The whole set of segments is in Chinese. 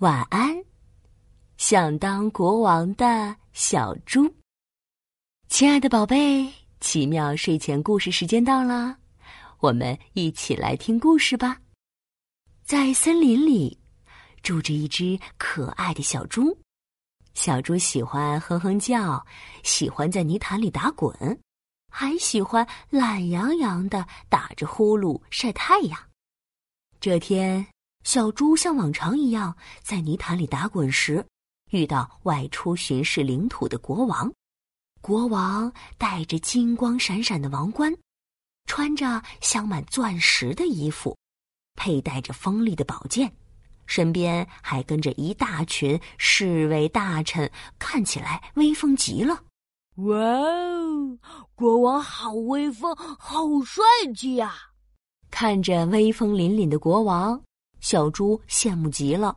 晚安，想当国王的小猪。亲爱的宝贝，奇妙睡前故事时间到了，我们一起来听故事吧。在森林里，住着一只可爱的小猪。小猪喜欢哼哼叫，喜欢在泥潭里打滚，还喜欢懒洋洋的打着呼噜晒太阳。这天。小猪像往常一样在泥潭里打滚时，遇到外出巡视领土的国王。国王戴着金光闪闪的王冠，穿着镶满钻石的衣服，佩戴着锋利的宝剑，身边还跟着一大群侍卫大臣，看起来威风极了。哇哦，国王好威风，好帅气呀！看着威风凛凛的国王。小猪羡慕极了，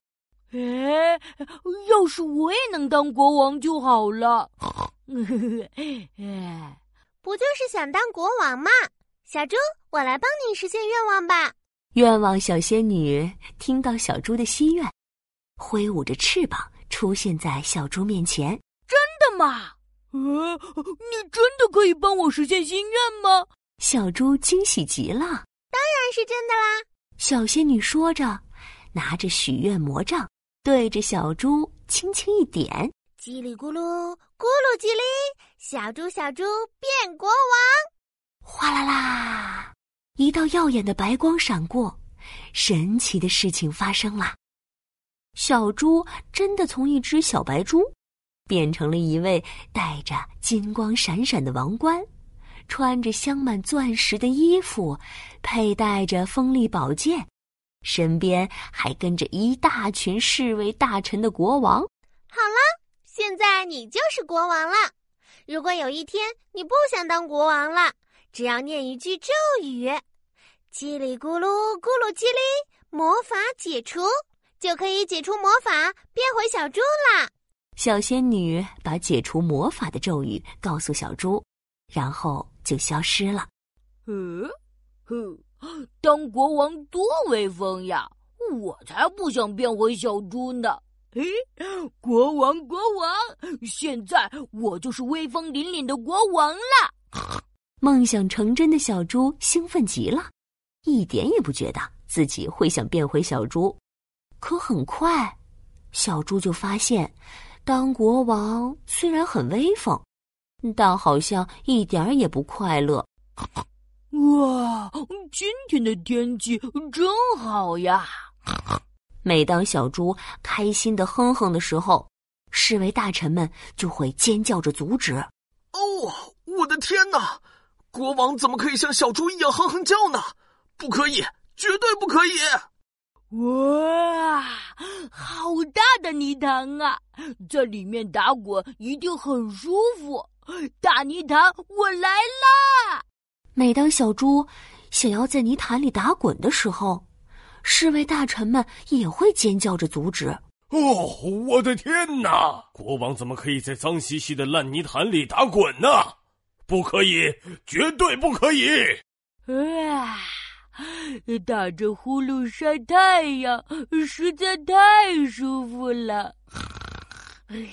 哎，要是我也能当国王就好了。哎，不就是想当国王吗？小猪，我来帮你实现愿望吧。愿望小仙女听到小猪的心愿，挥舞着翅膀出现在小猪面前。真的吗？呃，你真的可以帮我实现心愿吗？小猪惊喜极了。当然是真的啦。小仙女说着，拿着许愿魔杖，对着小猪轻轻一点，叽里咕噜，咕噜叽里，小猪小猪变国王，哗啦啦，一道耀眼的白光闪过，神奇的事情发生了，小猪真的从一只小白猪，变成了一位戴着金光闪闪的王冠。穿着镶满钻石的衣服，佩戴着锋利宝剑，身边还跟着一大群侍卫大臣的国王。好了，现在你就是国王了。如果有一天你不想当国王了，只要念一句咒语，“叽里咕噜咕噜叽里”，魔法解除，就可以解除魔法，变回小猪啦。小仙女把解除魔法的咒语告诉小猪，然后。就消失了。嗯，哼，当国王多威风呀！我才不想变回小猪呢。嘿，国王，国王，现在我就是威风凛凛的国王了。梦想成真的小猪兴奋极了，一点也不觉得自己会想变回小猪。可很快，小猪就发现，当国王虽然很威风。但好像一点儿也不快乐。哇，今天的天气真好呀！每当小猪开心的哼哼的时候，侍卫大臣们就会尖叫着阻止。哦，我的天哪！国王怎么可以像小猪一样哼哼叫呢？不可以，绝对不可以！哇，好大的泥塘啊，在里面打滚一定很舒服。大泥潭，我来啦！每当小猪想要在泥潭里打滚的时候，侍卫大臣们也会尖叫着阻止。哦，我的天哪！国王怎么可以在脏兮兮的烂泥潭里打滚呢？不可以，绝对不可以！啊，打着呼噜晒太阳，实在太舒服了。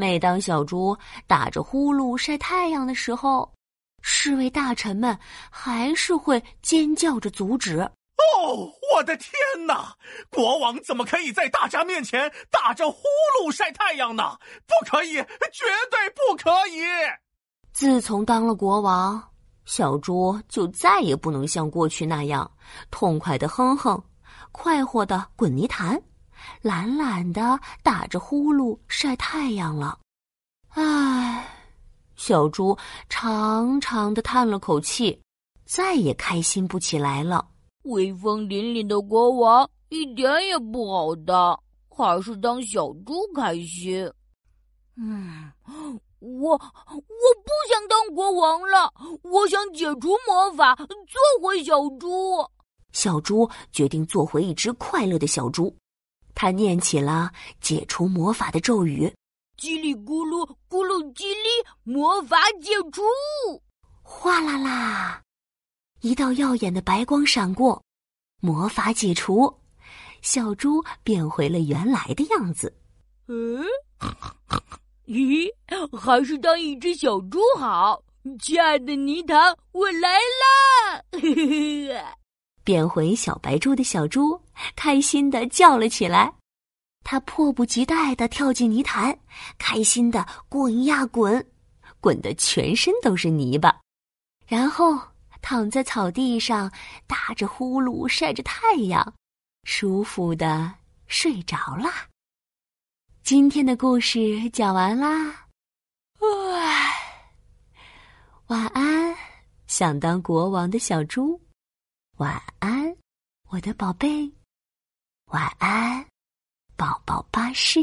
每当小猪打着呼噜晒太阳的时候，侍卫大臣们还是会尖叫着阻止。哦，我的天哪！国王怎么可以在大家面前打着呼噜晒太阳呢？不可以，绝对不可以！自从当了国王，小猪就再也不能像过去那样痛快的哼哼，快活的滚泥潭。懒懒的打着呼噜晒太阳了，唉，小猪长长的叹了口气，再也开心不起来了。威风凛凛的国王一点也不好当，还是当小猪开心。嗯，我我不想当国王了，我想解除魔法，做回小猪。小猪决定做回一只快乐的小猪。他念起了解除魔法的咒语：“叽里咕噜，咕噜叽里，魔法解除！”哗啦啦，一道耀眼的白光闪过，魔法解除，小猪变回了原来的样子。嗯，咦，还是当一只小猪好。亲爱的泥塘，我来啦！变回小白猪的小猪开心的叫了起来，他迫不及待的跳进泥潭，开心的滚呀滚，滚得全身都是泥巴，然后躺在草地上打着呼噜晒着太阳，舒服的睡着了。今天的故事讲完啦，晚安，想当国王的小猪。晚安，我的宝贝。晚安，宝宝巴士。